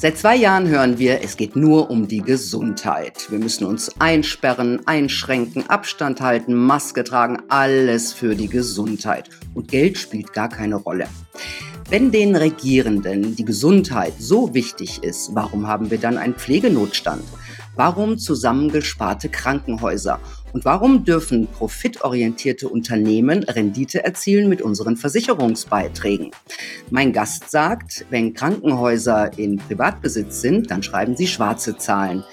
Seit zwei Jahren hören wir, es geht nur um die Gesundheit. Wir müssen uns einsperren, einschränken, Abstand halten, Maske tragen, alles für die Gesundheit. Und Geld spielt gar keine Rolle. Wenn den Regierenden die Gesundheit so wichtig ist, warum haben wir dann einen Pflegenotstand? Warum zusammengesparte Krankenhäuser? Und warum dürfen profitorientierte Unternehmen Rendite erzielen mit unseren Versicherungsbeiträgen? Mein Gast sagt, wenn Krankenhäuser in Privatbesitz sind, dann schreiben sie schwarze Zahlen.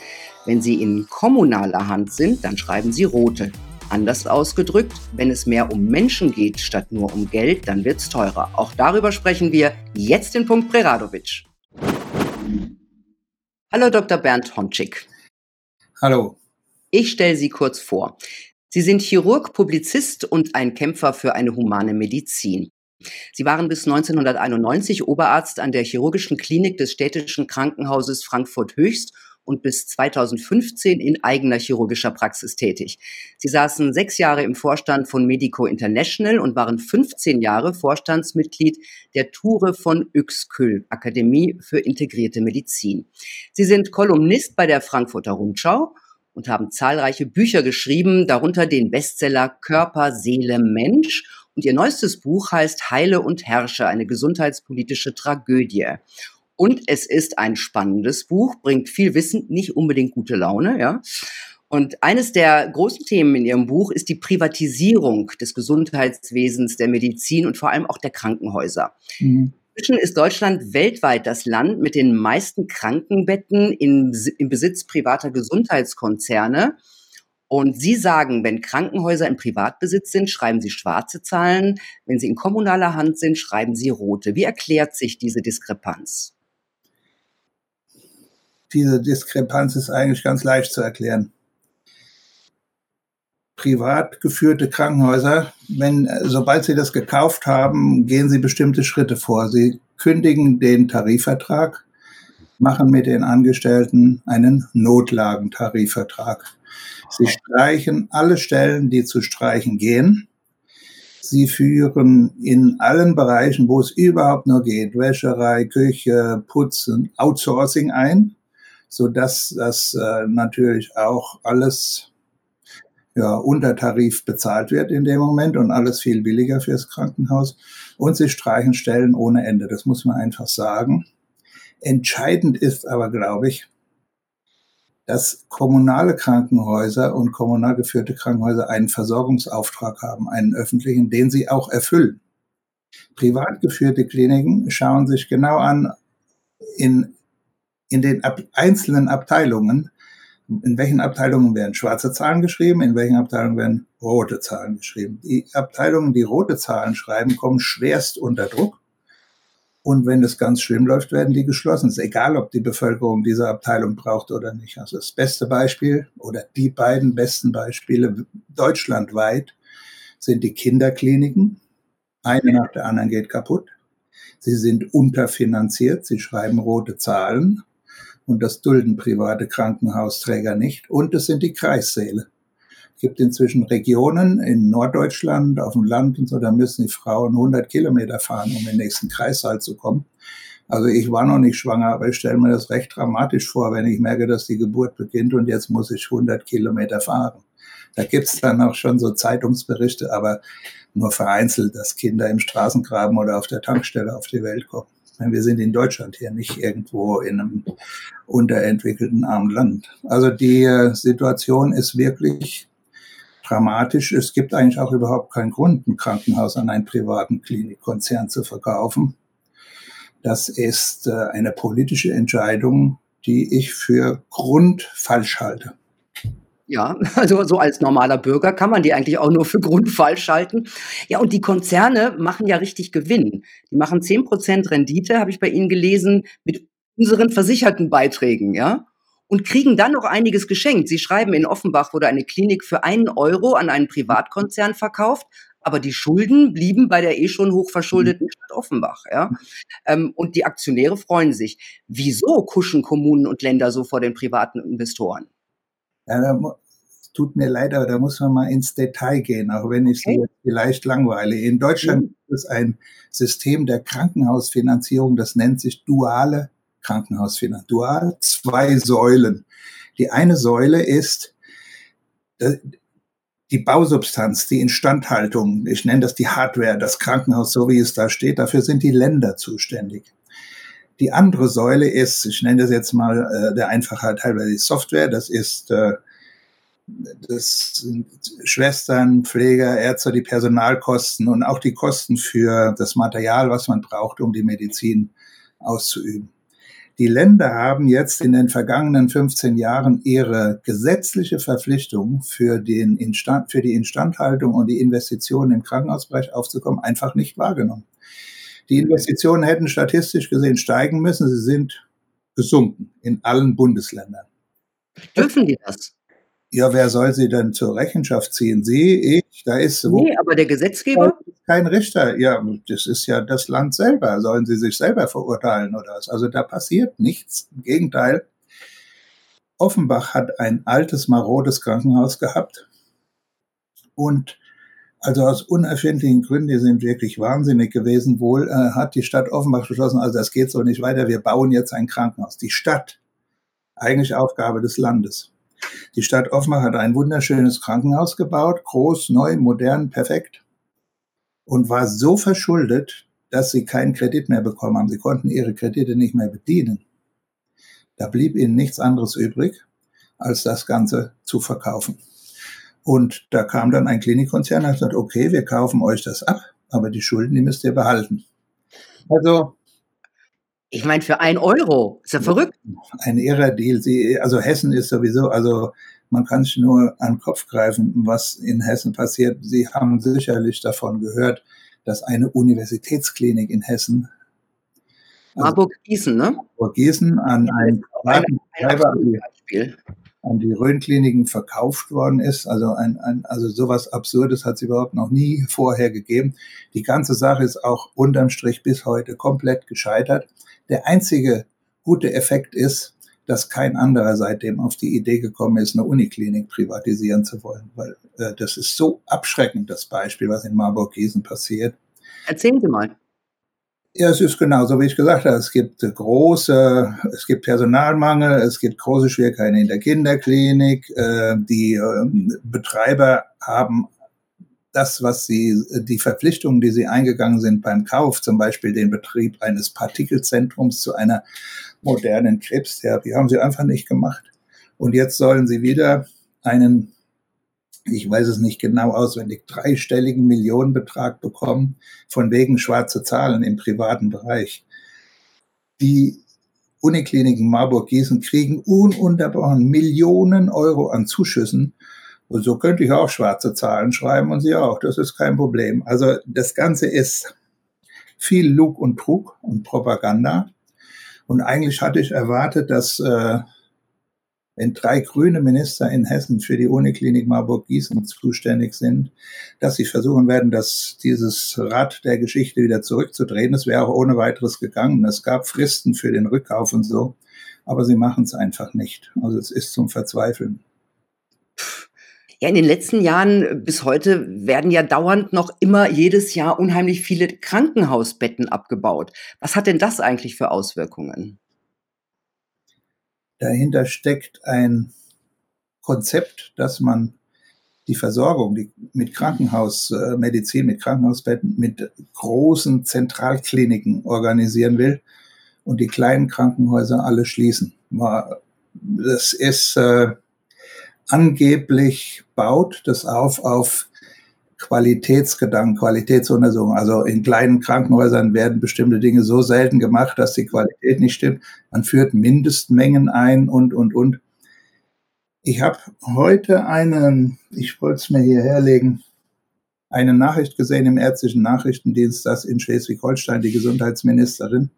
Wenn sie in kommunaler Hand sind, dann schreiben sie rote. Anders ausgedrückt, wenn es mehr um Menschen geht statt nur um Geld, dann wird's teurer. Auch darüber sprechen wir jetzt in Punkt Preradovic. Hallo Dr. Bernd Honczyk. Hallo. Ich stelle Sie kurz vor. Sie sind Chirurg, Publizist und ein Kämpfer für eine humane Medizin. Sie waren bis 1991 Oberarzt an der chirurgischen Klinik des städtischen Krankenhauses Frankfurt Höchst und bis 2015 in eigener chirurgischer Praxis tätig. Sie saßen sechs Jahre im Vorstand von Medico International und waren 15 Jahre Vorstandsmitglied der Ture von Uexküll, Akademie für integrierte Medizin. Sie sind Kolumnist bei der Frankfurter Rundschau und haben zahlreiche Bücher geschrieben, darunter den Bestseller Körper, Seele, Mensch. Und ihr neuestes Buch heißt Heile und Herrsche, eine gesundheitspolitische Tragödie. Und es ist ein spannendes Buch, bringt viel Wissen, nicht unbedingt gute Laune, ja. Und eines der großen Themen in Ihrem Buch ist die Privatisierung des Gesundheitswesens, der Medizin und vor allem auch der Krankenhäuser. Mhm. Inzwischen ist Deutschland weltweit das Land mit den meisten Krankenbetten in, im Besitz privater Gesundheitskonzerne. Und Sie sagen, wenn Krankenhäuser im Privatbesitz sind, schreiben Sie schwarze Zahlen. Wenn sie in kommunaler Hand sind, schreiben Sie rote. Wie erklärt sich diese Diskrepanz? Diese Diskrepanz ist eigentlich ganz leicht zu erklären privat geführte Krankenhäuser, wenn, sobald sie das gekauft haben, gehen sie bestimmte Schritte vor. Sie kündigen den Tarifvertrag, machen mit den Angestellten einen Notlagentarifvertrag. Sie streichen alle Stellen, die zu streichen gehen. Sie führen in allen Bereichen, wo es überhaupt nur geht, Wäscherei, Küche, Putzen, Outsourcing ein, so dass das äh, natürlich auch alles ja, unter Tarif bezahlt wird in dem Moment und alles viel billiger fürs Krankenhaus. Und sie streichen Stellen ohne Ende. Das muss man einfach sagen. Entscheidend ist aber, glaube ich, dass kommunale Krankenhäuser und kommunal geführte Krankenhäuser einen Versorgungsauftrag haben, einen öffentlichen, den sie auch erfüllen. Privat geführte Kliniken schauen sich genau an, in, in den ab einzelnen Abteilungen, in welchen Abteilungen werden schwarze Zahlen geschrieben, in welchen Abteilungen werden rote Zahlen geschrieben. Die Abteilungen, die rote Zahlen schreiben, kommen schwerst unter Druck. Und wenn es ganz schlimm läuft, werden die geschlossen. Es ist egal, ob die Bevölkerung diese Abteilung braucht oder nicht. Also das beste Beispiel oder die beiden besten Beispiele deutschlandweit sind die Kinderkliniken. Eine nach der anderen geht kaputt. Sie sind unterfinanziert. Sie schreiben rote Zahlen und das dulden private Krankenhausträger nicht. Und es sind die Kreissäle. Es gibt inzwischen Regionen in Norddeutschland, auf dem Land und so, da müssen die Frauen 100 Kilometer fahren, um in den nächsten Kreissaal zu kommen. Also ich war noch nicht schwanger, aber ich stelle mir das recht dramatisch vor, wenn ich merke, dass die Geburt beginnt und jetzt muss ich 100 Kilometer fahren. Da gibt's dann auch schon so Zeitungsberichte, aber nur vereinzelt, dass Kinder im Straßengraben oder auf der Tankstelle auf die Welt kommen. Wir sind in Deutschland hier, nicht irgendwo in einem unterentwickelten armen Land. Also die äh, Situation ist wirklich dramatisch. Es gibt eigentlich auch überhaupt keinen Grund, ein Krankenhaus an einen privaten Klinikkonzern zu verkaufen. Das ist äh, eine politische Entscheidung, die ich für grundfalsch halte. Ja, also so als normaler Bürger kann man die eigentlich auch nur für grundfalsch halten. Ja, und die Konzerne machen ja richtig Gewinn. Die machen zehn Prozent Rendite, habe ich bei Ihnen gelesen, mit unseren versicherten Beiträgen, ja. Und kriegen dann noch einiges geschenkt. Sie schreiben, in Offenbach wurde eine Klinik für einen Euro an einen Privatkonzern verkauft, aber die Schulden blieben bei der eh schon hochverschuldeten mhm. Stadt Offenbach. Ja? Ähm, und die Aktionäre freuen sich. Wieso kuschen Kommunen und Länder so vor den privaten Investoren? Ja, da, tut mir leid, aber da muss man mal ins Detail gehen, auch wenn ich okay. Sie vielleicht langweile. In Deutschland mhm. gibt es ein System der Krankenhausfinanzierung, das nennt sich duale Krankenhausfinanzierung. Dual zwei Säulen. Die eine Säule ist äh, die Bausubstanz, die Instandhaltung, ich nenne das die Hardware, das Krankenhaus, so wie es da steht, dafür sind die Länder zuständig. Die andere Säule ist, ich nenne das jetzt mal äh, der Einfachheit halber die Software, das ist äh, das sind Schwestern, Pfleger, Ärzte, die Personalkosten und auch die Kosten für das Material, was man braucht, um die Medizin auszuüben. Die Länder haben jetzt in den vergangenen 15 Jahren ihre gesetzliche Verpflichtung für, den Instand, für die Instandhaltung und die Investitionen im Krankenhausbereich aufzukommen einfach nicht wahrgenommen. Die Investitionen hätten statistisch gesehen steigen müssen. Sie sind gesunken in allen Bundesländern. Dürfen die das? Ja, wer soll sie denn zur Rechenschaft ziehen? Sie, ich, da ist wo. Nee, aber der Gesetzgeber? Kein Richter. Ja, das ist ja das Land selber. Sollen sie sich selber verurteilen oder was? Also da passiert nichts. Im Gegenteil. Offenbach hat ein altes, marodes Krankenhaus gehabt. Und also aus unerfindlichen Gründen, die sind wirklich wahnsinnig gewesen, wohl äh, hat die Stadt Offenbach beschlossen, also das geht so nicht weiter, wir bauen jetzt ein Krankenhaus. Die Stadt, eigentlich Aufgabe des Landes. Die Stadt Offenbach hat ein wunderschönes Krankenhaus gebaut, groß, neu, modern, perfekt und war so verschuldet, dass sie keinen Kredit mehr bekommen haben. Sie konnten ihre Kredite nicht mehr bedienen. Da blieb ihnen nichts anderes übrig, als das Ganze zu verkaufen. Und da kam dann ein Klinikkonzern und hat gesagt, okay, wir kaufen euch das ab, aber die Schulden, die müsst ihr behalten. Also ich meine, für ein Euro. Ist ja verrückt. Ein irrer Deal. Sie, also Hessen ist sowieso, also man kann sich nur an den Kopf greifen, was in Hessen passiert. Sie haben sicherlich davon gehört, dass eine Universitätsklinik in Hessen also Marburg-Gießen, ne? Marburg-Gießen an ein, ein, ein an die Rhön-Kliniken verkauft worden ist. Also ein, ein, also sowas Absurdes hat es überhaupt noch nie vorher gegeben. Die ganze Sache ist auch unterm Strich bis heute komplett gescheitert. Der einzige gute Effekt ist, dass kein anderer seitdem auf die Idee gekommen ist, eine Uniklinik privatisieren zu wollen, weil äh, das ist so abschreckend, das Beispiel, was in Marburg-Gießen passiert. Erzählen Sie mal. Ja, es ist genauso, wie ich gesagt habe. Es gibt große, es gibt Personalmangel, es gibt große Schwierigkeiten in der Kinderklinik. Äh, die äh, Betreiber haben das, was sie, die Verpflichtungen, die sie eingegangen sind beim Kauf, zum Beispiel den Betrieb eines Partikelzentrums zu einer modernen Krebstherapie, haben sie einfach nicht gemacht. Und jetzt sollen sie wieder einen, ich weiß es nicht genau auswendig, dreistelligen Millionenbetrag bekommen, von wegen schwarze Zahlen im privaten Bereich. Die Unikliniken Marburg-Gießen kriegen ununterbrochen Millionen Euro an Zuschüssen und so könnte ich auch schwarze Zahlen schreiben und Sie auch. Das ist kein Problem. Also das Ganze ist viel Lug und Trug und Propaganda. Und eigentlich hatte ich erwartet, dass äh, wenn drei grüne Minister in Hessen für die Uniklinik Marburg-Gießen zuständig sind, dass sie versuchen werden, dass dieses Rad der Geschichte wieder zurückzudrehen. Es wäre auch ohne weiteres gegangen. Es gab Fristen für den Rückkauf und so, aber sie machen es einfach nicht. Also es ist zum Verzweifeln. Ja, in den letzten Jahren bis heute werden ja dauernd noch immer jedes Jahr unheimlich viele Krankenhausbetten abgebaut. Was hat denn das eigentlich für Auswirkungen? Dahinter steckt ein Konzept, dass man die Versorgung die mit Krankenhausmedizin, mit Krankenhausbetten, mit großen Zentralkliniken organisieren will und die kleinen Krankenhäuser alle schließen. Das ist äh, angeblich baut das auf auf Qualitätsgedanken, Qualitätsuntersuchungen. Also in kleinen Krankenhäusern werden bestimmte Dinge so selten gemacht, dass die Qualität nicht stimmt. Man führt Mindestmengen ein und, und, und. Ich habe heute einen, ich wollte es mir hier herlegen, eine Nachricht gesehen im ärztlichen Nachrichtendienst, dass in Schleswig-Holstein die Gesundheitsministerin,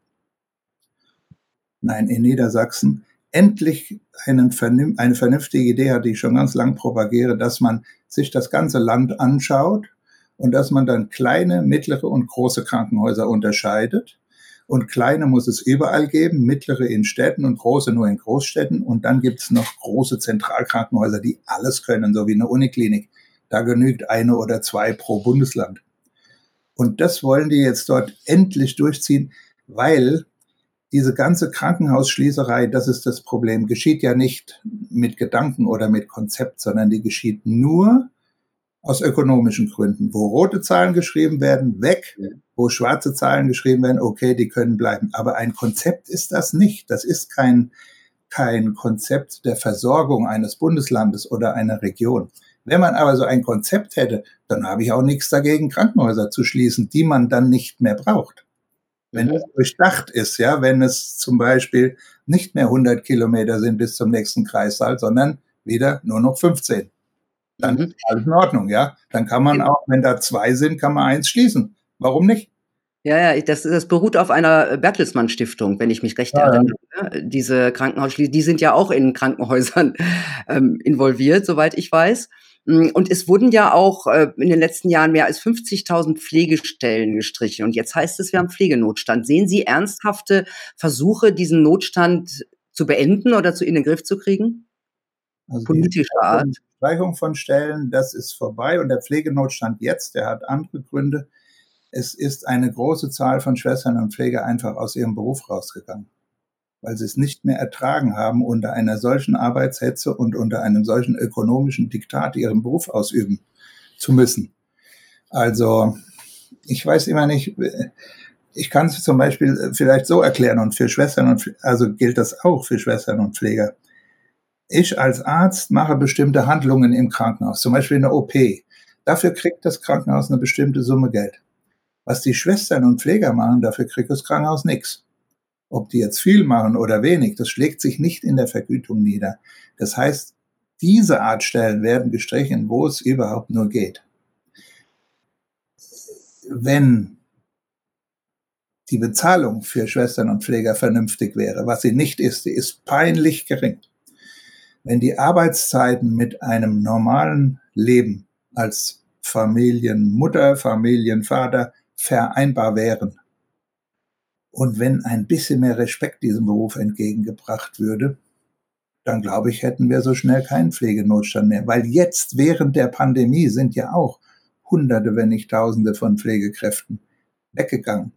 nein, in Niedersachsen, endlich einen, eine vernünftige Idee hat, die ich schon ganz lang propagiere, dass man sich das ganze Land anschaut und dass man dann kleine, mittlere und große Krankenhäuser unterscheidet. Und kleine muss es überall geben, mittlere in Städten und große nur in Großstädten. Und dann gibt es noch große Zentralkrankenhäuser, die alles können, so wie eine Uniklinik. Da genügt eine oder zwei pro Bundesland. Und das wollen die jetzt dort endlich durchziehen, weil diese ganze Krankenhausschließerei, das ist das Problem, geschieht ja nicht mit Gedanken oder mit Konzept, sondern die geschieht nur aus ökonomischen Gründen. Wo rote Zahlen geschrieben werden, weg. Wo schwarze Zahlen geschrieben werden, okay, die können bleiben. Aber ein Konzept ist das nicht. Das ist kein, kein Konzept der Versorgung eines Bundeslandes oder einer Region. Wenn man aber so ein Konzept hätte, dann habe ich auch nichts dagegen, Krankenhäuser zu schließen, die man dann nicht mehr braucht. Wenn mhm. es durchdacht ist, ja, wenn es zum Beispiel nicht mehr 100 Kilometer sind bis zum nächsten Kreissaal, sondern wieder nur noch 15. Dann mhm. ist alles in Ordnung, ja. Dann kann man auch, wenn da zwei sind, kann man eins schließen. Warum nicht? Ja, ja, das, das beruht auf einer Bertelsmann Stiftung, wenn ich mich recht ja, erinnere. Ja. Diese Krankenhausschließungen, die sind ja auch in Krankenhäusern ähm, involviert, soweit ich weiß. Mm, und es wurden ja auch äh, in den letzten Jahren mehr als 50.000 Pflegestellen gestrichen. Und jetzt heißt es, wir haben Pflegenotstand. Sehen Sie ernsthafte Versuche, diesen Notstand zu beenden oder zu in den Griff zu kriegen? Also Politischer Art. Streichung von Stellen, das ist vorbei. Und der Pflegenotstand jetzt, der hat andere Gründe. Es ist eine große Zahl von Schwestern und Pfleger einfach aus ihrem Beruf rausgegangen weil sie es nicht mehr ertragen haben, unter einer solchen Arbeitshetze und unter einem solchen ökonomischen Diktat ihren Beruf ausüben zu müssen. Also ich weiß immer nicht, ich kann es zum Beispiel vielleicht so erklären und für Schwestern und also gilt das auch für Schwestern und Pfleger. Ich als Arzt mache bestimmte Handlungen im Krankenhaus, zum Beispiel eine OP. Dafür kriegt das Krankenhaus eine bestimmte Summe Geld. Was die Schwestern und Pfleger machen, dafür kriegt das Krankenhaus nichts. Ob die jetzt viel machen oder wenig, das schlägt sich nicht in der Vergütung nieder. Das heißt, diese Art Stellen werden gestrichen, wo es überhaupt nur geht. Wenn die Bezahlung für Schwestern und Pfleger vernünftig wäre, was sie nicht ist, sie ist peinlich gering. Wenn die Arbeitszeiten mit einem normalen Leben als Familienmutter, Familienvater vereinbar wären, und wenn ein bisschen mehr Respekt diesem Beruf entgegengebracht würde, dann glaube ich, hätten wir so schnell keinen Pflegenotstand mehr. Weil jetzt während der Pandemie sind ja auch Hunderte, wenn nicht Tausende von Pflegekräften weggegangen.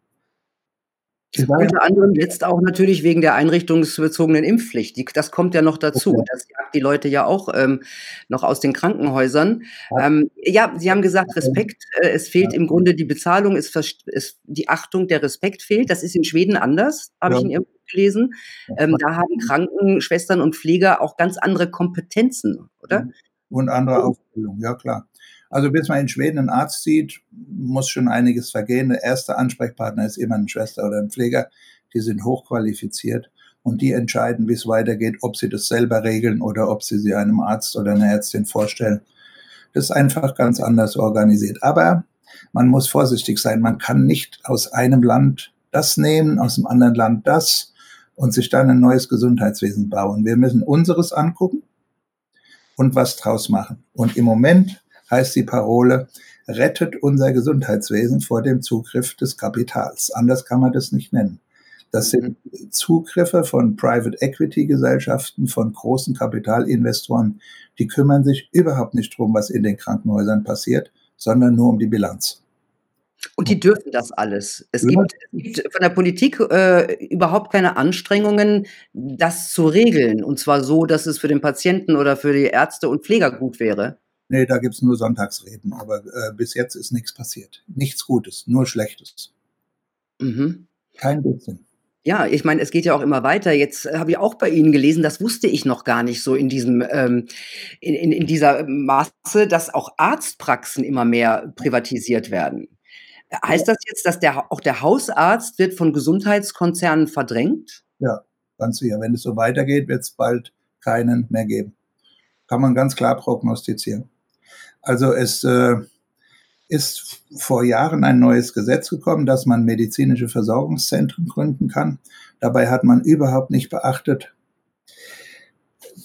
Unter anderem jetzt auch natürlich wegen der einrichtungsbezogenen Impfpflicht. Die, das kommt ja noch dazu. Okay. Das jagt die Leute ja auch ähm, noch aus den Krankenhäusern. Ja, ähm, ja Sie haben gesagt, Respekt. Äh, es fehlt ja. im Grunde die Bezahlung, es, es, die Achtung, der Respekt fehlt. Das ist in Schweden anders, habe ja. ich in Ihrem Buch gelesen. Ähm, da haben Krankenschwestern und Pfleger auch ganz andere Kompetenzen, oder? Und andere Ausbildung, ja klar. Also bis man in Schweden einen Arzt sieht, muss schon einiges vergehen. Der erste Ansprechpartner ist immer eine Schwester oder ein Pfleger. Die sind hochqualifiziert und die entscheiden, wie es weitergeht, ob sie das selber regeln oder ob sie sie einem Arzt oder einer Ärztin vorstellen. Das ist einfach ganz anders organisiert. Aber man muss vorsichtig sein. Man kann nicht aus einem Land das nehmen, aus dem anderen Land das und sich dann ein neues Gesundheitswesen bauen. Wir müssen unseres angucken und was draus machen. Und im Moment heißt die Parole, rettet unser Gesundheitswesen vor dem Zugriff des Kapitals. Anders kann man das nicht nennen. Das sind Zugriffe von Private Equity Gesellschaften, von großen Kapitalinvestoren, die kümmern sich überhaupt nicht drum, was in den Krankenhäusern passiert, sondern nur um die Bilanz. Und die dürfen das alles. Es, ja. gibt, es gibt, von der Politik äh, überhaupt keine Anstrengungen, das zu regeln. Und zwar so, dass es für den Patienten oder für die Ärzte und Pfleger gut wäre. Nee, da gibt's nur Sonntagsreden, aber äh, bis jetzt ist nichts passiert. Nichts Gutes, nur Schlechtes. Mhm. Kein bisschen. Ja, ich meine, es geht ja auch immer weiter. Jetzt habe ich auch bei Ihnen gelesen, das wusste ich noch gar nicht so in diesem ähm, in, in, in dieser Maße, dass auch Arztpraxen immer mehr privatisiert werden. Heißt das jetzt, dass der, auch der Hausarzt wird von Gesundheitskonzernen verdrängt? Ja, ganz sicher. Wenn es so weitergeht, wird es bald keinen mehr geben. Kann man ganz klar prognostizieren. Also es äh, ist vor Jahren ein neues Gesetz gekommen, dass man medizinische Versorgungszentren gründen kann. Dabei hat man überhaupt nicht beachtet,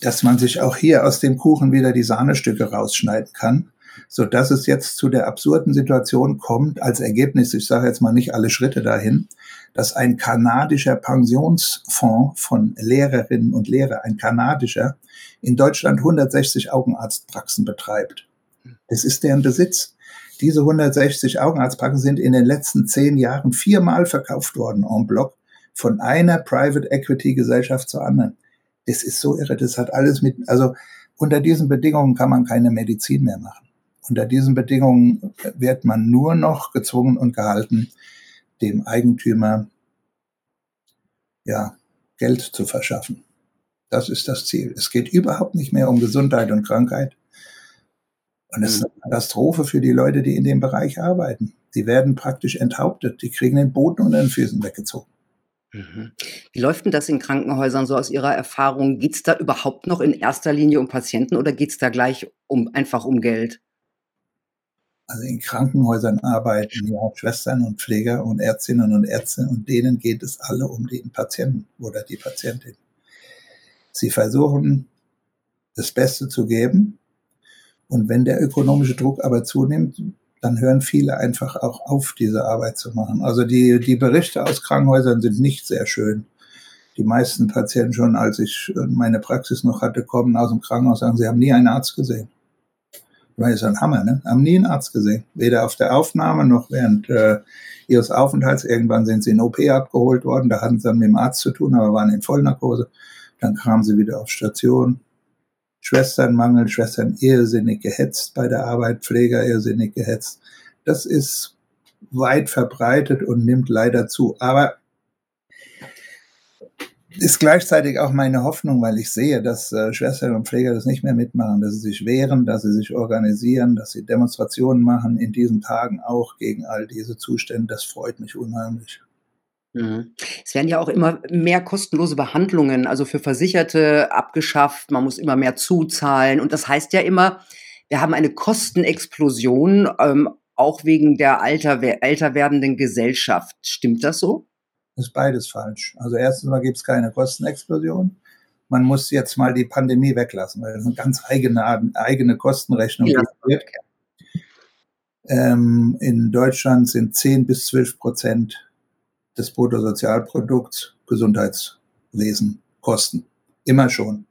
dass man sich auch hier aus dem Kuchen wieder die Sahnestücke rausschneiden kann, so dass es jetzt zu der absurden Situation kommt, als Ergebnis, ich sage jetzt mal nicht alle Schritte dahin, dass ein kanadischer Pensionsfonds von Lehrerinnen und Lehrern, ein kanadischer, in Deutschland 160 Augenarztpraxen betreibt. Das ist deren Besitz. Diese 160 Augenarztpraxen sind in den letzten zehn Jahren viermal verkauft worden en bloc von einer Private Equity Gesellschaft zur anderen. Das ist so irre. Das hat alles mit, also unter diesen Bedingungen kann man keine Medizin mehr machen. Unter diesen Bedingungen wird man nur noch gezwungen und gehalten, dem Eigentümer ja, Geld zu verschaffen. Das ist das Ziel. Es geht überhaupt nicht mehr um Gesundheit und Krankheit. Und es ist eine Katastrophe für die Leute, die in dem Bereich arbeiten. Die werden praktisch enthauptet. Die kriegen den Boden unter den Füßen weggezogen. Mhm. Wie läuft denn das in Krankenhäusern so aus Ihrer Erfahrung? Geht es da überhaupt noch in erster Linie um Patienten oder geht es da gleich um einfach um Geld? Also in Krankenhäusern arbeiten ja Schwestern und Pfleger und Ärztinnen und Ärzte und denen geht es alle um den Patienten oder die Patientin. Sie versuchen das Beste zu geben und wenn der ökonomische Druck aber zunimmt, dann hören viele einfach auch auf, diese Arbeit zu machen. Also die, die Berichte aus Krankenhäusern sind nicht sehr schön. Die meisten Patienten schon, als ich meine Praxis noch hatte, kommen aus dem Krankenhaus und sagen, sie haben nie einen Arzt gesehen. Das ist ein Hammer, ne? Haben nie einen Arzt gesehen. Weder auf der Aufnahme noch während äh, ihres Aufenthalts. Irgendwann sind sie in OP abgeholt worden. Da hatten sie dann mit dem Arzt zu tun, aber waren in Vollnarkose. Dann kamen sie wieder auf Station. Schwesternmangel, Schwestern irrsinnig gehetzt bei der Arbeit, Pfleger irrsinnig gehetzt. Das ist weit verbreitet und nimmt leider zu. Aber ist gleichzeitig auch meine Hoffnung, weil ich sehe, dass äh, Schwestern und Pfleger das nicht mehr mitmachen, dass sie sich wehren, dass sie sich organisieren, dass sie Demonstrationen machen in diesen Tagen auch gegen all diese Zustände. Das freut mich unheimlich. Mhm. Es werden ja auch immer mehr kostenlose Behandlungen, also für Versicherte abgeschafft. Man muss immer mehr zuzahlen. Und das heißt ja immer, wir haben eine Kostenexplosion, ähm, auch wegen der alter, älter werdenden Gesellschaft. Stimmt das so? Das ist beides falsch. Also erstens mal gibt es keine Kostenexplosion. Man muss jetzt mal die Pandemie weglassen, weil das eine ganz eigene, eigene Kostenrechnung ja. wird. Ähm, in Deutschland sind 10 bis 12 Prozent des Bruttosozialprodukts Gesundheitswesen kosten. Immer schon.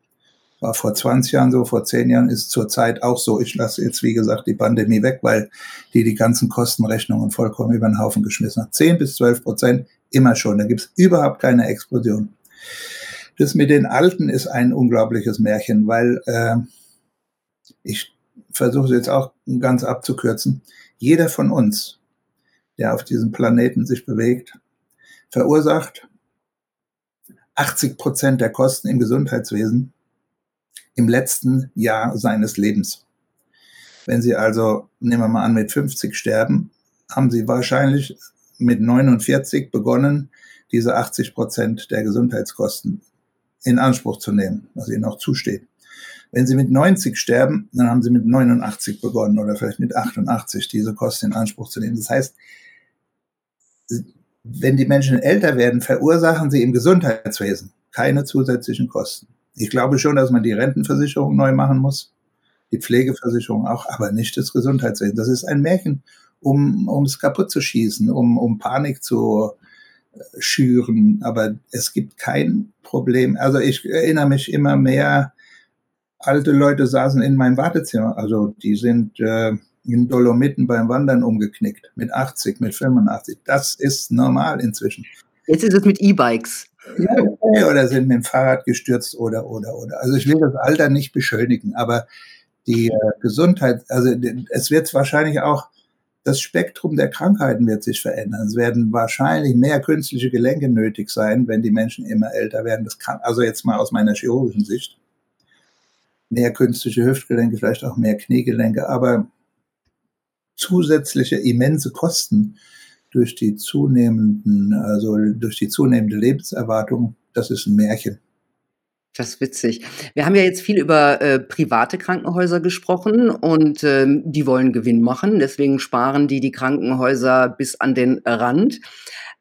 War vor 20 Jahren so, vor 10 Jahren ist zurzeit auch so. Ich lasse jetzt, wie gesagt, die Pandemie weg, weil die die ganzen Kostenrechnungen vollkommen über den Haufen geschmissen hat. 10 bis 12 Prozent immer schon. Da gibt es überhaupt keine Explosion. Das mit den Alten ist ein unglaubliches Märchen, weil äh, ich versuche es jetzt auch ganz abzukürzen. Jeder von uns, der auf diesem Planeten sich bewegt, verursacht 80 Prozent der Kosten im Gesundheitswesen im letzten Jahr seines Lebens. Wenn Sie also, nehmen wir mal an, mit 50 sterben, haben Sie wahrscheinlich mit 49 begonnen, diese 80 Prozent der Gesundheitskosten in Anspruch zu nehmen, was Ihnen auch zusteht. Wenn Sie mit 90 sterben, dann haben Sie mit 89 begonnen oder vielleicht mit 88 diese Kosten in Anspruch zu nehmen. Das heißt, wenn die Menschen älter werden, verursachen sie im Gesundheitswesen keine zusätzlichen Kosten. Ich glaube schon, dass man die Rentenversicherung neu machen muss, die Pflegeversicherung auch, aber nicht das Gesundheitswesen. Das ist ein Märchen, um es kaputt zu schießen, um, um Panik zu äh, schüren. Aber es gibt kein Problem. Also ich erinnere mich immer mehr, alte Leute saßen in meinem Wartezimmer. Also die sind äh, in Dolomiten beim Wandern umgeknickt. Mit 80, mit 85. Das ist normal inzwischen. Jetzt ist es mit E-Bikes. Ja, oder sind mit dem Fahrrad gestürzt oder, oder, oder. Also ich will das Alter nicht beschönigen, aber die äh, Gesundheit, also es wird wahrscheinlich auch, das Spektrum der Krankheiten wird sich verändern. Es werden wahrscheinlich mehr künstliche Gelenke nötig sein, wenn die Menschen immer älter werden. Das kann, also jetzt mal aus meiner chirurgischen Sicht. Mehr künstliche Hüftgelenke, vielleicht auch mehr Kniegelenke, aber zusätzliche immense Kosten durch die zunehmenden, also durch die zunehmende Lebenserwartung, das ist ein Märchen. Das ist witzig. Wir haben ja jetzt viel über äh, private Krankenhäuser gesprochen und ähm, die wollen Gewinn machen. Deswegen sparen die die Krankenhäuser bis an den Rand.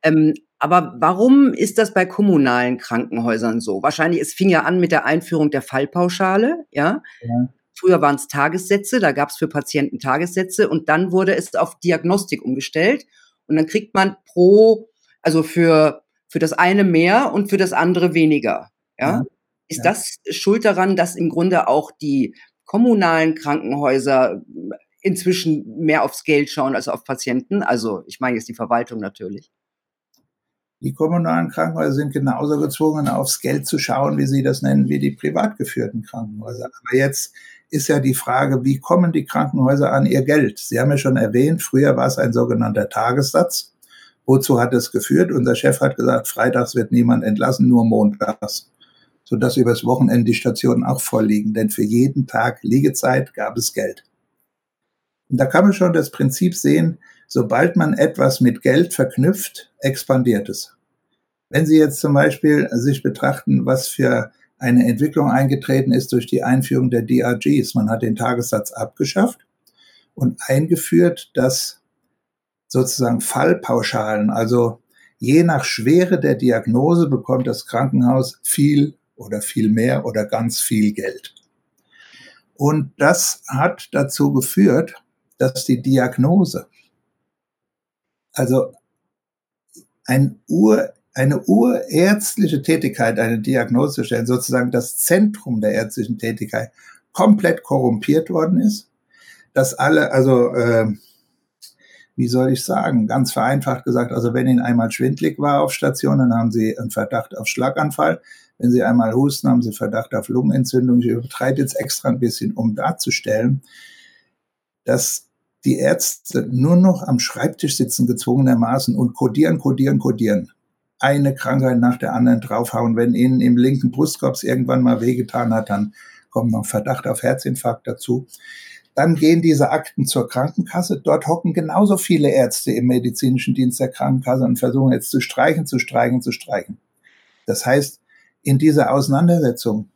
Ähm, aber warum ist das bei kommunalen Krankenhäusern so? Wahrscheinlich, es fing ja an mit der Einführung der Fallpauschale, ja. ja. Früher waren es Tagessätze, da gab es für Patienten Tagessätze und dann wurde es auf Diagnostik umgestellt und dann kriegt man pro, also für, für das eine mehr und für das andere weniger. Ja? ja Ist ja. das schuld daran, dass im Grunde auch die kommunalen Krankenhäuser inzwischen mehr aufs Geld schauen als auf Patienten? Also ich meine jetzt die Verwaltung natürlich. Die kommunalen Krankenhäuser sind genauso gezwungen, aufs Geld zu schauen, wie Sie das nennen, wie die privat geführten Krankenhäuser. Aber jetzt ist ja die Frage, wie kommen die Krankenhäuser an ihr Geld? Sie haben ja schon erwähnt, früher war es ein sogenannter Tagessatz. Wozu hat es geführt? Unser Chef hat gesagt, freitags wird niemand entlassen, nur montags. Sodass übers Wochenende die Stationen auch voll liegen. Denn für jeden Tag Liegezeit gab es Geld. Und da kann man schon das Prinzip sehen, sobald man etwas mit Geld verknüpft, expandiert es. Wenn Sie jetzt zum Beispiel sich betrachten, was für eine Entwicklung eingetreten ist durch die Einführung der DRGs. Man hat den Tagessatz abgeschafft und eingeführt, dass sozusagen Fallpauschalen, also je nach Schwere der Diagnose bekommt das Krankenhaus viel oder viel mehr oder ganz viel Geld. Und das hat dazu geführt, dass die Diagnose, also ein Ur, eine urärztliche Tätigkeit, eine Diagnose zu stellen, sozusagen das Zentrum der ärztlichen Tätigkeit, komplett korrumpiert worden ist, dass alle, also äh, wie soll ich sagen, ganz vereinfacht gesagt, also wenn Ihnen einmal schwindlig war auf Station, dann haben Sie einen Verdacht auf Schlaganfall. Wenn Sie einmal husten, haben Sie Verdacht auf Lungenentzündung. Ich übertreibe jetzt extra ein bisschen, um darzustellen, dass die Ärzte nur noch am Schreibtisch sitzen gezwungenermaßen und kodieren, kodieren, kodieren eine Krankheit nach der anderen draufhauen. Wenn Ihnen im linken Brustkorb irgendwann mal wehgetan hat, dann kommt noch Verdacht auf Herzinfarkt dazu. Dann gehen diese Akten zur Krankenkasse. Dort hocken genauso viele Ärzte im medizinischen Dienst der Krankenkasse und versuchen jetzt zu streichen, zu streichen, zu streichen. Das heißt, in dieser Auseinandersetzung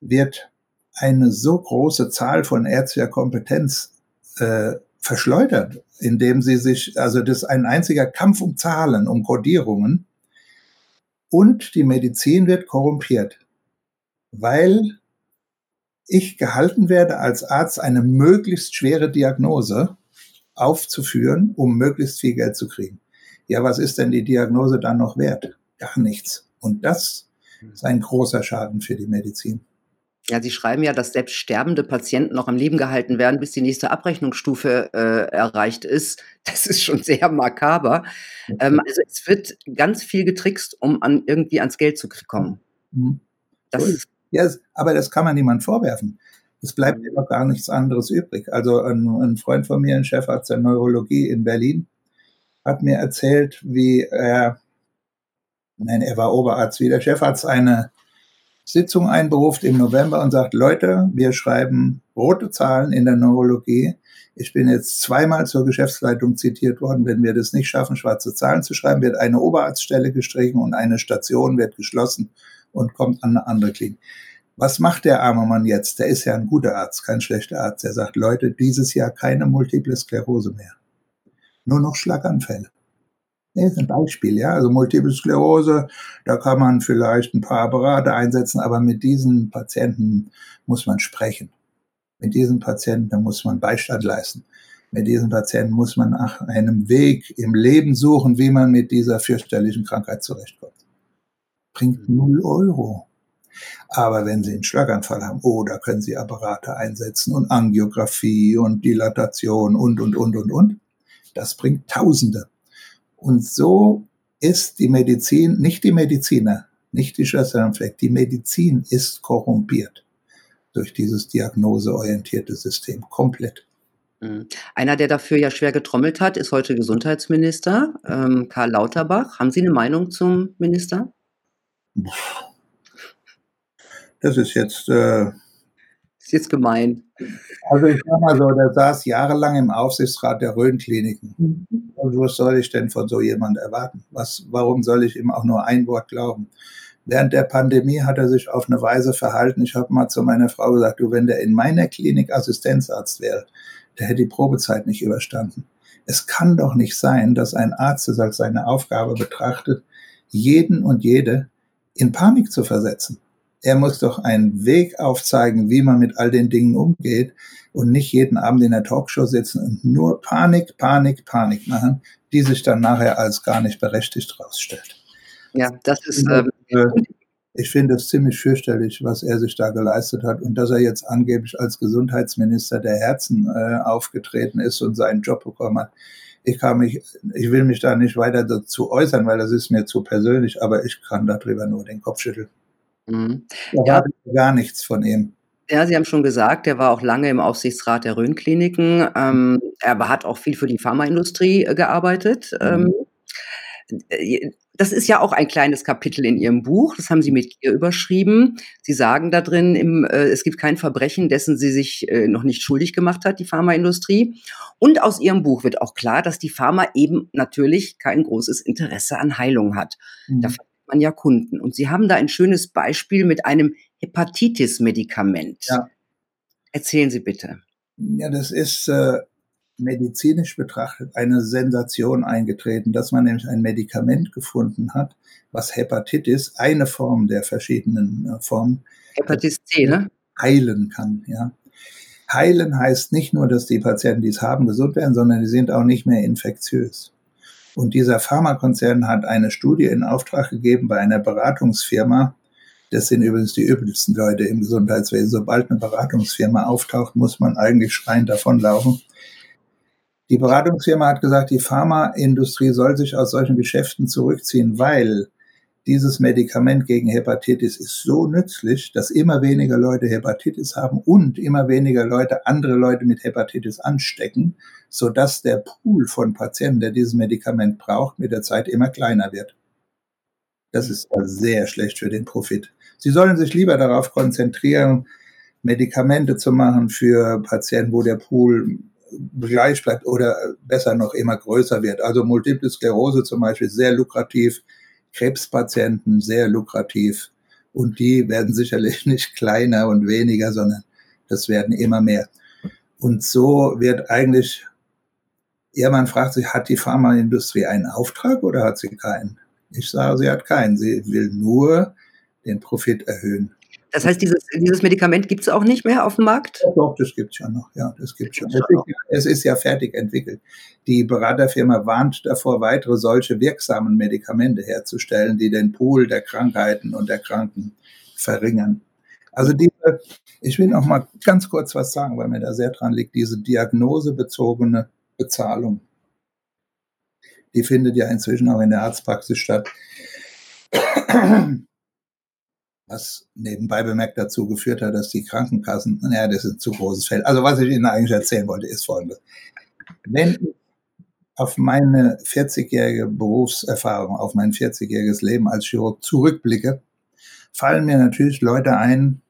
wird eine so große Zahl von ärztlicher Kompetenz äh, verschleudert, indem sie sich, also das ist ein einziger Kampf um Zahlen, um Kodierungen. Und die Medizin wird korrumpiert, weil ich gehalten werde, als Arzt eine möglichst schwere Diagnose aufzuführen, um möglichst viel Geld zu kriegen. Ja, was ist denn die Diagnose dann noch wert? Gar nichts. Und das ist ein großer Schaden für die Medizin. Ja, Sie schreiben ja, dass selbst sterbende Patienten noch am Leben gehalten werden, bis die nächste Abrechnungsstufe äh, erreicht ist. Das ist schon sehr makaber. Mhm. Ähm, also es wird ganz viel getrickst, um an irgendwie ans Geld zu kommen. Mhm. Das ja, aber das kann man niemand vorwerfen. Es bleibt immer gar nichts anderes übrig. Also ein, ein Freund von mir, ein Chefarzt der Neurologie in Berlin, hat mir erzählt, wie er, nein, er war Oberarzt, wie der Chefarzt eine Sitzung einberuft im November und sagt, Leute, wir schreiben rote Zahlen in der Neurologie. Ich bin jetzt zweimal zur Geschäftsleitung zitiert worden. Wenn wir das nicht schaffen, schwarze Zahlen zu schreiben, wird eine Oberarztstelle gestrichen und eine Station wird geschlossen und kommt an eine andere Klinik. Was macht der arme Mann jetzt? Der ist ja ein guter Arzt, kein schlechter Arzt. Der sagt, Leute, dieses Jahr keine multiple Sklerose mehr. Nur noch Schlaganfälle. Das ist ein Beispiel, ja. Also Multiple Sklerose, da kann man vielleicht ein paar Apparate einsetzen, aber mit diesen Patienten muss man sprechen. Mit diesen Patienten, da muss man Beistand leisten. Mit diesen Patienten muss man nach einem Weg im Leben suchen, wie man mit dieser fürchterlichen Krankheit zurechtkommt. Bringt null Euro. Aber wenn Sie einen Schlaganfall haben, oh, da können Sie Apparate einsetzen und Angiografie und Dilatation und, und, und, und, und. Das bringt Tausende. Und so ist die Medizin, nicht die Mediziner, nicht die Schwestern Fleck, die Medizin ist korrumpiert durch dieses diagnoseorientierte System komplett. Mhm. Einer, der dafür ja schwer getrommelt hat, ist heute Gesundheitsminister, ähm, Karl Lauterbach. Haben Sie eine Meinung zum Minister? Das ist jetzt. Äh, ist jetzt gemein. Also ich sag mal so, der saß jahrelang im Aufsichtsrat der Rhön-Kliniken. Mhm. Und was soll ich denn von so jemand erwarten? Was, warum soll ich ihm auch nur ein Wort glauben? Während der Pandemie hat er sich auf eine Weise verhalten. Ich habe mal zu meiner Frau gesagt, du, wenn der in meiner Klinik Assistenzarzt wäre, der hätte die Probezeit nicht überstanden. Es kann doch nicht sein, dass ein Arzt es als seine Aufgabe betrachtet, jeden und jede in Panik zu versetzen. Er muss doch einen Weg aufzeigen, wie man mit all den Dingen umgeht und nicht jeden Abend in der Talkshow sitzen und nur Panik, Panik, Panik machen, die sich dann nachher als gar nicht berechtigt rausstellt. Ja, das ist. Ähm, ich finde es ziemlich fürchterlich, was er sich da geleistet hat und dass er jetzt angeblich als Gesundheitsminister der Herzen äh, aufgetreten ist und seinen Job bekommen hat. Ich kann mich, ich will mich da nicht weiter dazu äußern, weil das ist mir zu persönlich, aber ich kann darüber nur den Kopf schütteln. Mhm. Ja. gar nichts von ihm. Ja, Sie haben schon gesagt, er war auch lange im Aufsichtsrat der Rhön-Kliniken. Ähm, er hat auch viel für die Pharmaindustrie äh, gearbeitet. Mhm. Ähm, äh, das ist ja auch ein kleines Kapitel in Ihrem Buch. Das haben Sie mit ihr überschrieben. Sie sagen da drin, im, äh, es gibt kein Verbrechen, dessen sie sich äh, noch nicht schuldig gemacht hat, die Pharmaindustrie. Und aus Ihrem Buch wird auch klar, dass die Pharma eben natürlich kein großes Interesse an Heilung hat. Mhm. Da man ja Kunden. Und Sie haben da ein schönes Beispiel mit einem Hepatitis-Medikament. Ja. Erzählen Sie bitte. Ja, das ist äh, medizinisch betrachtet eine Sensation eingetreten, dass man nämlich ein Medikament gefunden hat, was Hepatitis, eine Form der verschiedenen äh, Formen, Hepatitis C, ne? heilen kann. Ja. Heilen heißt nicht nur, dass die Patienten, die es haben, gesund werden, sondern die sind auch nicht mehr infektiös. Und dieser Pharmakonzern hat eine Studie in Auftrag gegeben bei einer Beratungsfirma. Das sind übrigens die übelsten Leute im Gesundheitswesen. Sobald eine Beratungsfirma auftaucht, muss man eigentlich schreiend davonlaufen. Die Beratungsfirma hat gesagt, die Pharmaindustrie soll sich aus solchen Geschäften zurückziehen, weil dieses Medikament gegen Hepatitis ist so nützlich, dass immer weniger Leute Hepatitis haben und immer weniger Leute andere Leute mit Hepatitis anstecken, sodass der Pool von Patienten, der dieses Medikament braucht, mit der Zeit immer kleiner wird. Das ist sehr schlecht für den Profit. Sie sollen sich lieber darauf konzentrieren, Medikamente zu machen für Patienten, wo der Pool gleich bleibt oder besser noch immer größer wird. Also Multiple Sklerose zum Beispiel sehr lukrativ, Krebspatienten sehr lukrativ. Und die werden sicherlich nicht kleiner und weniger, sondern das werden immer mehr. Und so wird eigentlich, ja, man fragt sich, hat die Pharmaindustrie einen Auftrag oder hat sie keinen? Ich sage, sie hat keinen. Sie will nur den Profit erhöhen. Das heißt, dieses, dieses Medikament gibt es auch nicht mehr auf dem Markt? Ja, doch, das gibt es ja noch. Ja, das gibt's schon. Es ist, es ist ja fertig entwickelt. Die Beraterfirma warnt davor, weitere solche wirksamen Medikamente herzustellen, die den Pool der Krankheiten und der Kranken verringern. Also diese, ich will noch mal ganz kurz was sagen, weil mir da sehr dran liegt, diese diagnosebezogene Bezahlung. Die findet ja inzwischen auch in der Arztpraxis statt was nebenbei bemerkt dazu geführt hat, dass die Krankenkassen, naja, das ist ein zu großes Feld. Also was ich Ihnen eigentlich erzählen wollte, ist folgendes. Wenn ich auf meine 40-jährige Berufserfahrung, auf mein 40-jähriges Leben als Chirurg zurückblicke, fallen mir natürlich Leute ein,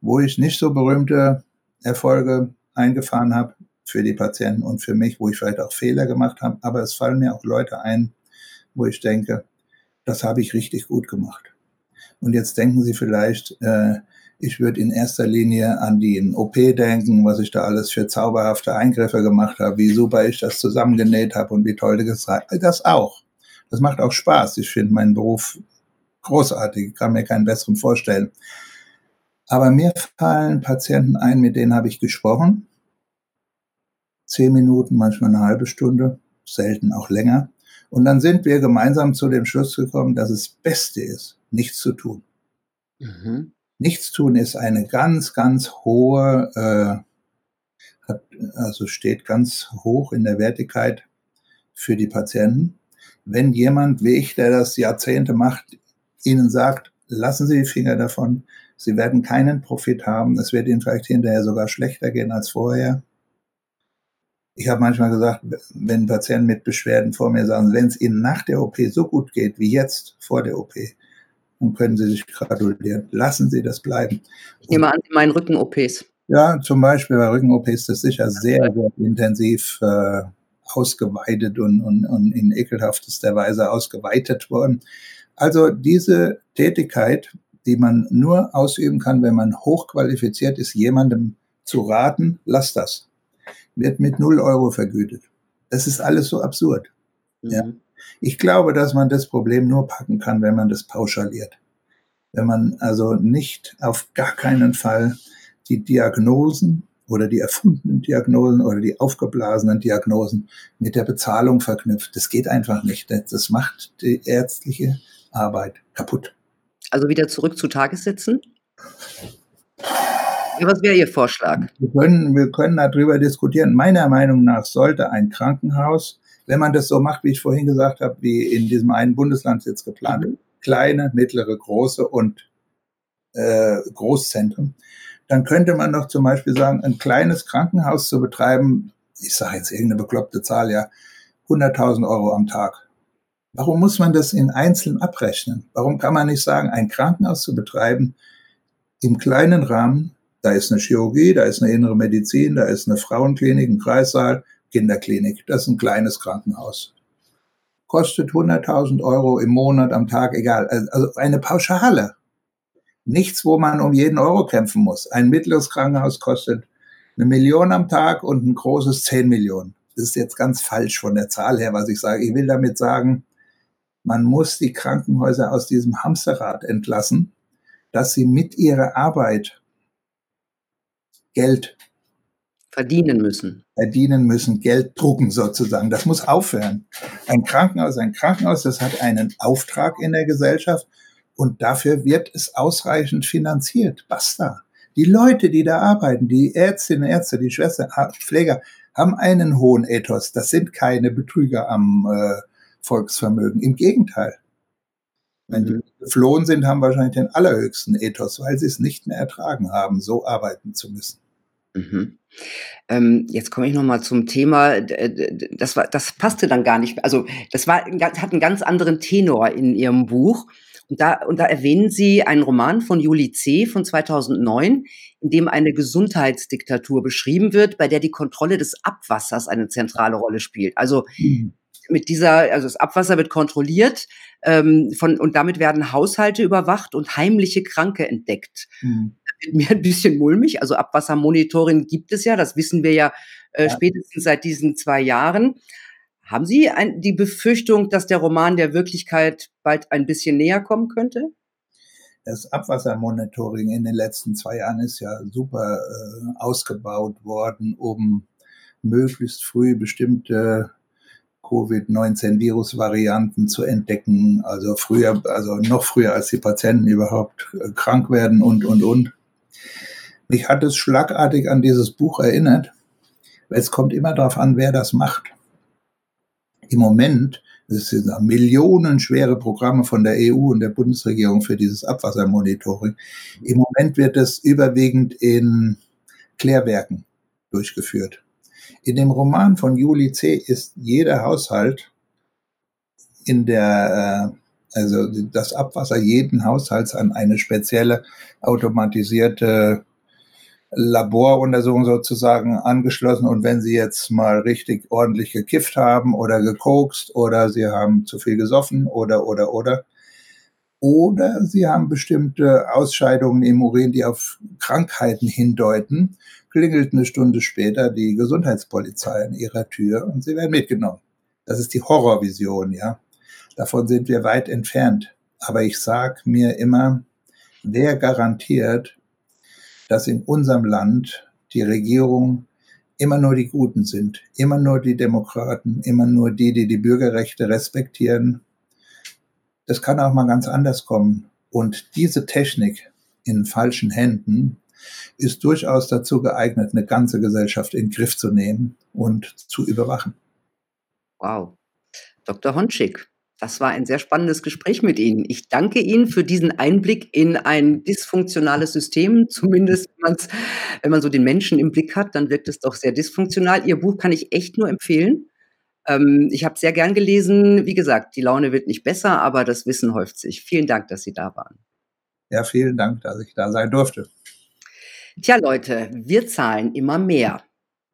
wo ich nicht so berühmte Erfolge eingefahren habe für die Patienten und für mich, wo ich vielleicht auch Fehler gemacht habe, aber es fallen mir auch Leute ein, wo ich denke, das habe ich richtig gut gemacht. Und jetzt denken Sie vielleicht, äh, ich würde in erster Linie an den OP denken, was ich da alles für zauberhafte Eingriffe gemacht habe, wie super ich das zusammengenäht habe und wie toll das. Das auch. Das macht auch Spaß. Ich finde meinen Beruf großartig. Ich kann mir keinen besseren vorstellen. Aber mir fallen Patienten ein, mit denen habe ich gesprochen. Zehn Minuten, manchmal eine halbe Stunde, selten auch länger. Und dann sind wir gemeinsam zu dem Schluss gekommen, dass es Beste ist, nichts zu tun. Mhm. Nichts tun ist eine ganz, ganz hohe, äh, hat, also steht ganz hoch in der Wertigkeit für die Patienten. Wenn jemand wie ich, der das Jahrzehnte macht, ihnen sagt, lassen Sie die Finger davon, Sie werden keinen Profit haben, es wird Ihnen vielleicht hinterher sogar schlechter gehen als vorher, ich habe manchmal gesagt, wenn Patienten mit Beschwerden vor mir sagen, wenn es ihnen nach der OP so gut geht wie jetzt vor der OP, dann können sie sich gratulieren. Lassen Sie das bleiben. Ich nehme an, meinen Rücken-OPs. Ja, zum Beispiel bei Rücken-OPs ist das sicher sehr, sehr intensiv äh, ausgeweitet und, und, und in ekelhaftester Weise ausgeweitet worden. Also diese Tätigkeit, die man nur ausüben kann, wenn man hochqualifiziert ist, jemandem zu raten, lass das wird mit null Euro vergütet. Das ist alles so absurd. Mhm. Ja. Ich glaube, dass man das Problem nur packen kann, wenn man das pauschaliert. Wenn man also nicht auf gar keinen Fall die Diagnosen oder die erfundenen Diagnosen oder die aufgeblasenen Diagnosen mit der Bezahlung verknüpft. Das geht einfach nicht. Das macht die ärztliche Arbeit kaputt. Also wieder zurück zu Tagessätzen? Was wäre Ihr Vorschlag? Wir können, wir können darüber diskutieren. Meiner Meinung nach sollte ein Krankenhaus wenn man das so macht, wie ich vorhin gesagt habe, wie in diesem einen Bundesland jetzt geplant, mhm. kleine, mittlere, große und äh, Großzentren, dann könnte man doch zum Beispiel sagen, ein kleines Krankenhaus zu betreiben, ich sage jetzt irgendeine bekloppte Zahl, ja, 100.000 Euro am Tag. Warum muss man das in einzeln abrechnen? Warum kann man nicht sagen, ein Krankenhaus zu betreiben im kleinen Rahmen, da ist eine Chirurgie, da ist eine innere Medizin, da ist eine Frauenklinik, ein Kreissaal, Kinderklinik. Das ist ein kleines Krankenhaus. Kostet 100.000 Euro im Monat, am Tag, egal. Also eine Pauschale. Nichts, wo man um jeden Euro kämpfen muss. Ein mittleres Krankenhaus kostet eine Million am Tag und ein großes 10 Millionen. Das ist jetzt ganz falsch von der Zahl her, was ich sage. Ich will damit sagen, man muss die Krankenhäuser aus diesem Hamsterrad entlassen, dass sie mit ihrer Arbeit Geld verdienen müssen. Verdienen müssen, Geld drucken sozusagen. Das muss aufhören. Ein Krankenhaus, ein Krankenhaus, das hat einen Auftrag in der Gesellschaft und dafür wird es ausreichend finanziert. Basta. Die Leute, die da arbeiten, die Ärztinnen, Ärzte, die Schwestern, Pfleger, haben einen hohen Ethos. Das sind keine Betrüger am äh, Volksvermögen. Im Gegenteil. Wenn die mhm. geflohen sind, haben wahrscheinlich den allerhöchsten Ethos, weil sie es nicht mehr ertragen haben, so arbeiten zu müssen. Mhm. Ähm, jetzt komme ich noch mal zum Thema. Das war, das passte dann gar nicht. Also das war, hat einen ganz anderen Tenor in Ihrem Buch. Und da, und da erwähnen Sie einen Roman von Juli C. von 2009, in dem eine Gesundheitsdiktatur beschrieben wird, bei der die Kontrolle des Abwassers eine zentrale Rolle spielt. Also mhm. mit dieser, also das Abwasser wird kontrolliert ähm, von, und damit werden Haushalte überwacht und heimliche Kranke entdeckt. Mhm wird mir ein bisschen mulmig. Also Abwassermonitoring gibt es ja, das wissen wir ja, äh, ja. spätestens seit diesen zwei Jahren. Haben Sie ein, die Befürchtung, dass der Roman der Wirklichkeit bald ein bisschen näher kommen könnte? Das Abwassermonitoring in den letzten zwei Jahren ist ja super äh, ausgebaut worden, um möglichst früh bestimmte Covid-19-Virus-Varianten zu entdecken, also früher, also noch früher als die Patienten überhaupt äh, krank werden und, und, und. Mich hat es schlagartig an dieses Buch erinnert. Es kommt immer darauf an, wer das macht. Im Moment, es sind millionenschwere Programme von der EU und der Bundesregierung für dieses Abwassermonitoring. Im Moment wird es überwiegend in Klärwerken durchgeführt. In dem Roman von Juli C. ist jeder Haushalt in der, äh, also das Abwasser jeden Haushalts an eine spezielle automatisierte Laboruntersuchung sozusagen angeschlossen und wenn Sie jetzt mal richtig ordentlich gekifft haben oder gekokst oder Sie haben zu viel gesoffen oder oder oder oder Sie haben bestimmte Ausscheidungen im Urin, die auf Krankheiten hindeuten, klingelt eine Stunde später die Gesundheitspolizei an Ihrer Tür und Sie werden mitgenommen. Das ist die Horrorvision, ja. Davon sind wir weit entfernt. Aber ich sag mir immer, wer garantiert, dass in unserem Land die Regierung immer nur die Guten sind, immer nur die Demokraten, immer nur die, die die Bürgerrechte respektieren. Das kann auch mal ganz anders kommen. Und diese Technik in falschen Händen ist durchaus dazu geeignet, eine ganze Gesellschaft in den Griff zu nehmen und zu überwachen. Wow. Dr. Honschik, das war ein sehr spannendes Gespräch mit Ihnen. Ich danke Ihnen für diesen Einblick in ein dysfunktionales System. Zumindest wenn man so den Menschen im Blick hat, dann wirkt es doch sehr dysfunktional. Ihr Buch kann ich echt nur empfehlen. Ähm, ich habe sehr gern gelesen. Wie gesagt, die Laune wird nicht besser, aber das Wissen häuft sich. Vielen Dank, dass Sie da waren. Ja, vielen Dank, dass ich da sein durfte. Tja, Leute, wir zahlen immer mehr.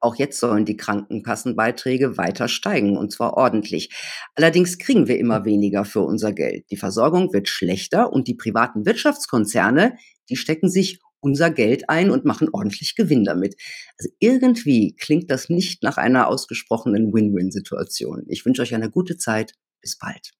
Auch jetzt sollen die Krankenkassenbeiträge weiter steigen, und zwar ordentlich. Allerdings kriegen wir immer weniger für unser Geld. Die Versorgung wird schlechter und die privaten Wirtschaftskonzerne, die stecken sich unser Geld ein und machen ordentlich Gewinn damit. Also irgendwie klingt das nicht nach einer ausgesprochenen Win-Win-Situation. Ich wünsche euch eine gute Zeit. Bis bald.